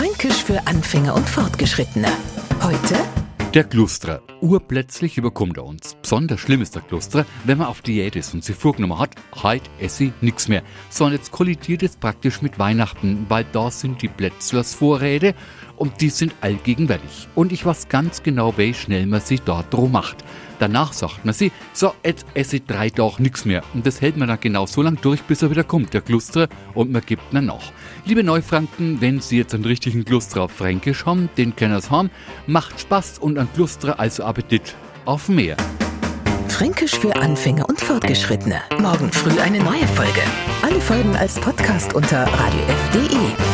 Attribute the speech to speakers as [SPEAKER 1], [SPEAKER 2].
[SPEAKER 1] Fränkisch für Anfänger und Fortgeschrittene. Heute
[SPEAKER 2] Der Kluster. Urplötzlich überkommt er uns. Besonders schlimm ist der Kluster, wenn man auf Diät ist und sich vorgenommen hat, heute esse ich nichts mehr. Sondern jetzt kollidiert es praktisch mit Weihnachten, weil da sind die Plätzlers Vorräte und die sind allgegenwärtig. Und ich weiß ganz genau, wie schnell man sich dort drum macht. Danach sagt man sich, so, jetzt esse ich drei Tage nichts mehr. Und das hält man dann genau so lange durch, bis er wieder kommt, der Kluster, und man gibt ihn nach. Liebe Neufranken, wenn Sie jetzt einen richtigen Kluster auf Fränkisch haben, den können Sie haben, macht Spaß und ein Kluster also Appetit auf mehr.
[SPEAKER 1] Fränkisch für Anfänger und Fortgeschrittene. Morgen früh eine neue Folge. Alle Folgen als Podcast unter radiof.de.